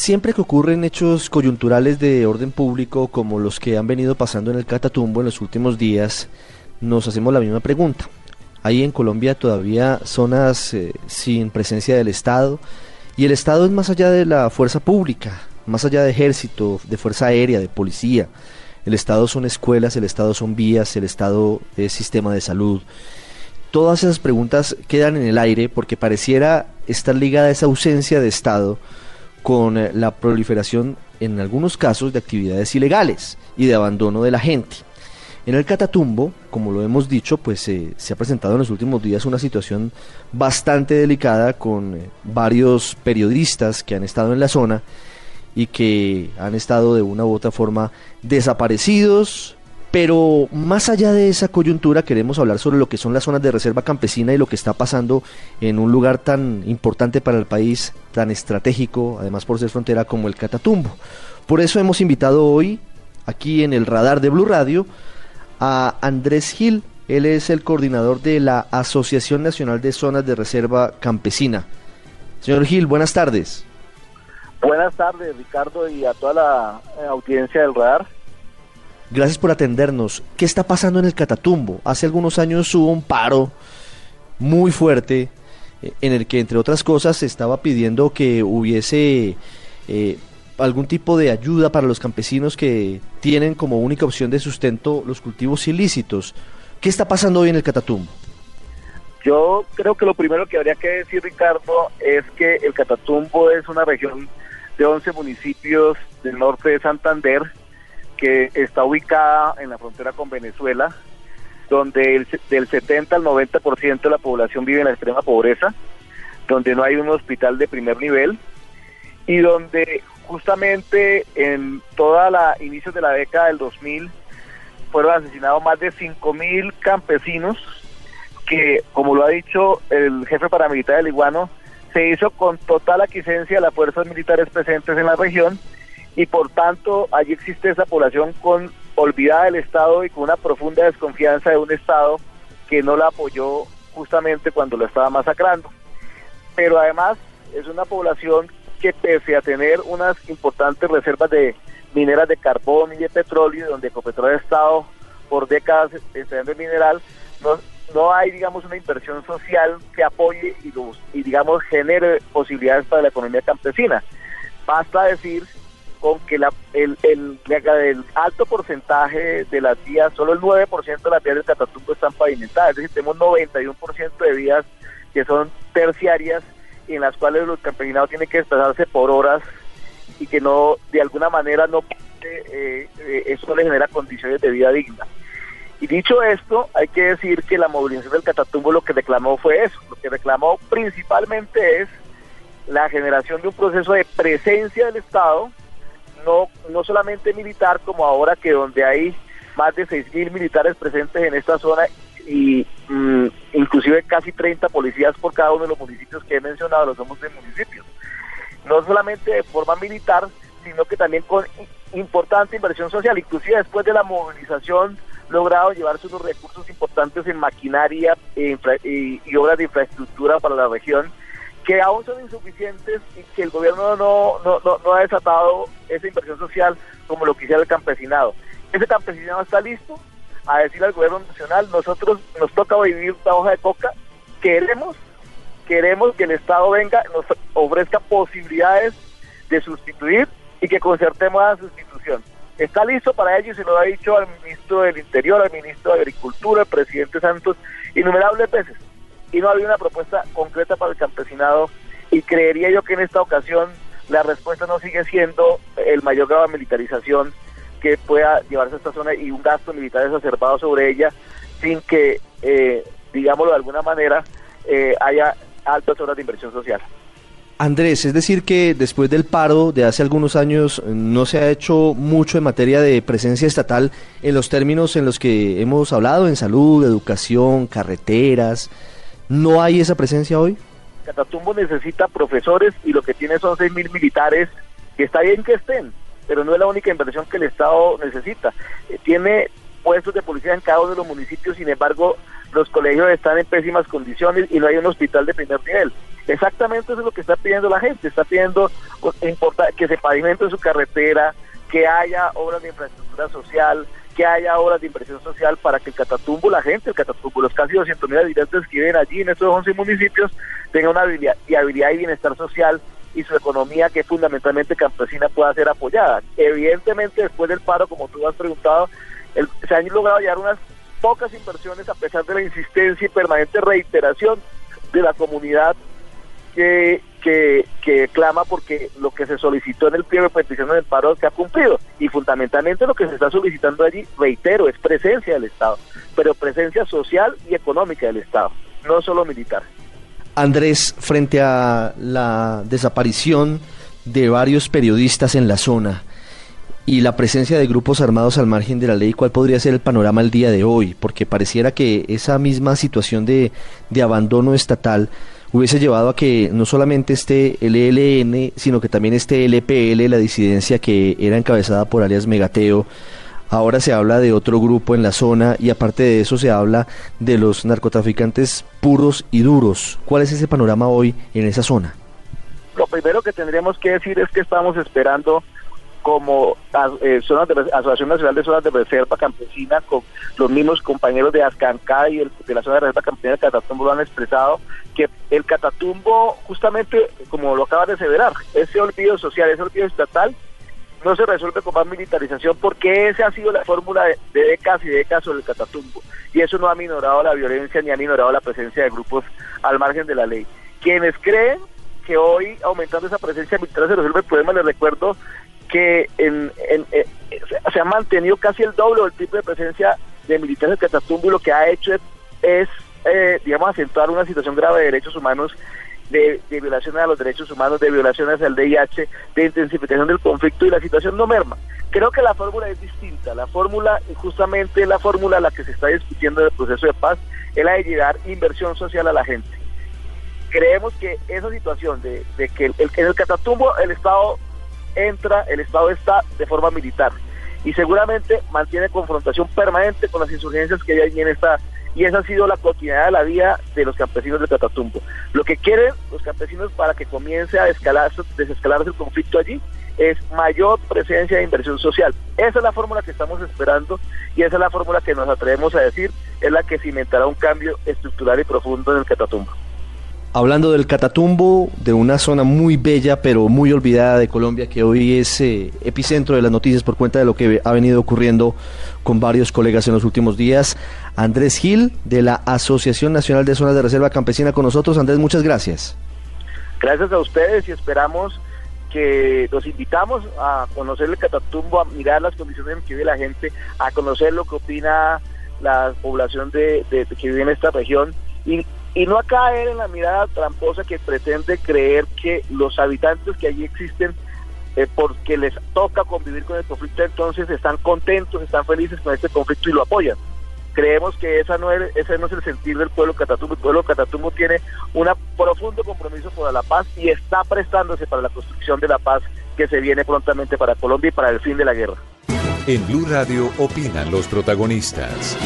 Siempre que ocurren hechos coyunturales de orden público como los que han venido pasando en el Catatumbo en los últimos días, nos hacemos la misma pregunta. Hay en Colombia todavía zonas eh, sin presencia del Estado y el Estado es más allá de la fuerza pública, más allá de ejército, de fuerza aérea, de policía. El Estado son escuelas, el Estado son vías, el Estado es sistema de salud. Todas esas preguntas quedan en el aire porque pareciera estar ligada a esa ausencia de Estado con eh, la proliferación en algunos casos de actividades ilegales y de abandono de la gente. En el Catatumbo, como lo hemos dicho, pues eh, se ha presentado en los últimos días una situación bastante delicada con eh, varios periodistas que han estado en la zona y que han estado de una u otra forma desaparecidos, pero más allá de esa coyuntura queremos hablar sobre lo que son las zonas de reserva campesina y lo que está pasando en un lugar tan importante para el país, tan estratégico, además por ser frontera como el Catatumbo. Por eso hemos invitado hoy, aquí en el radar de Blue Radio, a Andrés Gil. Él es el coordinador de la Asociación Nacional de Zonas de Reserva Campesina. Señor Gil, buenas tardes. Buenas tardes, Ricardo, y a toda la eh, audiencia del radar. Gracias por atendernos. ¿Qué está pasando en el Catatumbo? Hace algunos años hubo un paro muy fuerte eh, en el que, entre otras cosas, se estaba pidiendo que hubiese eh, algún tipo de ayuda para los campesinos que tienen como única opción de sustento los cultivos ilícitos. ¿Qué está pasando hoy en el Catatumbo? Yo creo que lo primero que habría que decir, Ricardo, es que el Catatumbo es una región de 11 municipios del norte de Santander que está ubicada en la frontera con Venezuela, donde el, del 70 al 90% de la población vive en la extrema pobreza, donde no hay un hospital de primer nivel y donde justamente en toda la inicios de la década del 2000 fueron asesinados más de 5.000 campesinos que, como lo ha dicho el jefe paramilitar del Iguano, se hizo con total aquiescencia de las fuerzas militares presentes en la región y por tanto allí existe esa población con olvidada del Estado y con una profunda desconfianza de un Estado que no la apoyó justamente cuando lo estaba masacrando. Pero además es una población que pese a tener unas importantes reservas de mineras de carbón y de petróleo, donde Ecopetrol ha estado por décadas extrayendo el mineral, no, no hay, digamos, una inversión social que apoye y, y, digamos, genere posibilidades para la economía campesina. Basta decir con que la, el, el, el, alto porcentaje de las vías, solo el 9% de las vías del Catatumbo están pavimentadas, es decir, tenemos 91% de vías que son terciarias y en las cuales los campesinos tienen que desplazarse por horas y que no, de alguna manera, no eh, eh, eso les genera condiciones de vida dignas. Y dicho esto, hay que decir que la movilización del Catatumbo lo que reclamó fue eso, lo que reclamó principalmente es la generación de un proceso de presencia del Estado no, no solamente militar como ahora que donde hay más de 6.000 militares presentes en esta zona y mm, inclusive casi 30 policías por cada uno de los municipios que he mencionado, los somos de municipios. No solamente de forma militar, sino que también con importante inversión social, inclusive después de la movilización logrado llevarse unos recursos importantes en maquinaria e y obras de infraestructura para la región que aún son insuficientes y que el gobierno no, no, no, ha desatado esa inversión social como lo quisiera el campesinado. Ese campesinado está listo a decirle al gobierno nacional, nosotros nos toca vivir la hoja de coca, queremos, queremos que el Estado venga, nos ofrezca posibilidades de sustituir y que concertemos la sustitución. Está listo para ello y se lo ha dicho al ministro del Interior, al ministro de Agricultura, al presidente Santos, innumerables veces y no había una propuesta concreta para el campesinado y creería yo que en esta ocasión la respuesta no sigue siendo el mayor grado de militarización que pueda llevarse a esta zona y un gasto militar exacerbado sobre ella sin que, eh, digámoslo de alguna manera, eh, haya altas horas de inversión social. Andrés, es decir que después del paro de hace algunos años no se ha hecho mucho en materia de presencia estatal en los términos en los que hemos hablado, en salud, educación, carreteras, ¿No hay esa presencia hoy? Catatumbo necesita profesores y lo que tiene son seis mil militares, que está bien que estén, pero no es la única inversión que el Estado necesita. Eh, tiene puestos de policía en cada uno de los municipios, sin embargo, los colegios están en pésimas condiciones y no hay un hospital de primer nivel. Exactamente eso es lo que está pidiendo la gente, está pidiendo que se pavimente su carretera, que haya obras de infraestructura social, que haya obras de inversión social para que el Catatumbo, la gente, el Catatumbo, los casi 200 mil habitantes que viven allí en estos 11 municipios, tengan una habilidad, y bienestar social y su economía que fundamentalmente campesina pueda ser apoyada. Evidentemente después del paro, como tú has preguntado, se han logrado hallar unas pocas inversiones a pesar de la insistencia y permanente reiteración de la comunidad que, que, que clama porque lo que se solicitó en el pliego de peticiones del paro se ha cumplido y fundamentalmente lo que se está solicitando allí, reitero, es presencia del Estado, pero presencia social y económica del Estado, no solo militar. Andrés, frente a la desaparición de varios periodistas en la zona, y la presencia de grupos armados al margen de la ley, ¿cuál podría ser el panorama el día de hoy? Porque pareciera que esa misma situación de, de abandono estatal hubiese llevado a que no solamente esté el ELN, sino que también esté el EPL, la disidencia que era encabezada por alias Megateo. Ahora se habla de otro grupo en la zona y aparte de eso se habla de los narcotraficantes puros y duros. ¿Cuál es ese panorama hoy en esa zona? Lo primero que tendríamos que decir es que estamos esperando como eh, Asociación Nacional de Zonas de Reserva Campesina, con los mismos compañeros de Ascancá y de la Zona de Reserva Campesina del Catatumbo lo han expresado, que el Catatumbo, justamente como lo acaba de aseverar, ese olvido social, ese olvido estatal, no se resuelve con más militarización porque esa ha sido la fórmula de, décadas y décadas sobre el Catatumbo. Y eso no ha minorado la violencia ni ha minorado la presencia de grupos al margen de la ley. Quienes creen que hoy aumentando esa presencia militar se resuelve el problema, les recuerdo que en, eh, se ha mantenido casi el doble o el tipo de presencia de militares de Catatumbo y lo que ha hecho es, eh, digamos, acentuar una situación grave de derechos humanos, de, violaciones a los derechos humanos, de violaciones al DIH, de intensificación del conflicto y la situación no merma. Creo que la fórmula es distinta. La fórmula, justamente la fórmula la que se está discutiendo en el proceso de paz, es la de llegar inversión social a la gente. Creemos que esa situación de, que el, en el Catatumbo el Estado entra, el Estado está de forma militar y seguramente mantiene confrontación permanente con las insurgencias que hay en esta y esa ha sido la cotidianidad de la vida de los campesinos de Catatumbo. Lo que quieren los campesinos para que comience a desescalarse el conflicto allí es mayor presencia de inversión social. Esa es la fórmula que estamos esperando y esa es la fórmula que nos atrevemos a decir es la que cimentará un cambio estructural y profundo en el Catatumbo. Hablando del Catatumbo, de una zona muy bella pero muy olvidada de Colombia que hoy es eh, epicentro de las noticias por cuenta de lo que ha venido ocurriendo con varios colegas en los últimos días. Andrés Gil de la Asociación Nacional de Zonas de Reserva Campesina con nosotros. Andrés, muchas gracias. Gracias a ustedes y esperamos que los invitamos a conocer el Catatumbo, a mirar las condiciones en que vive la gente, a conocer lo que opina la población de, de que vive en esta región y y no a caer en la mirada tramposa que pretende creer que los habitantes que allí existen, eh, porque les toca convivir con el conflicto, entonces están contentos, están felices con este conflicto y lo apoyan. Creemos que esa no es, ese no es el sentir del pueblo catatumbo. El pueblo catatumbo tiene un profundo compromiso por la paz y está prestándose para la construcción de la paz que se viene prontamente para Colombia y para el fin de la guerra. En Blue Radio opinan los protagonistas.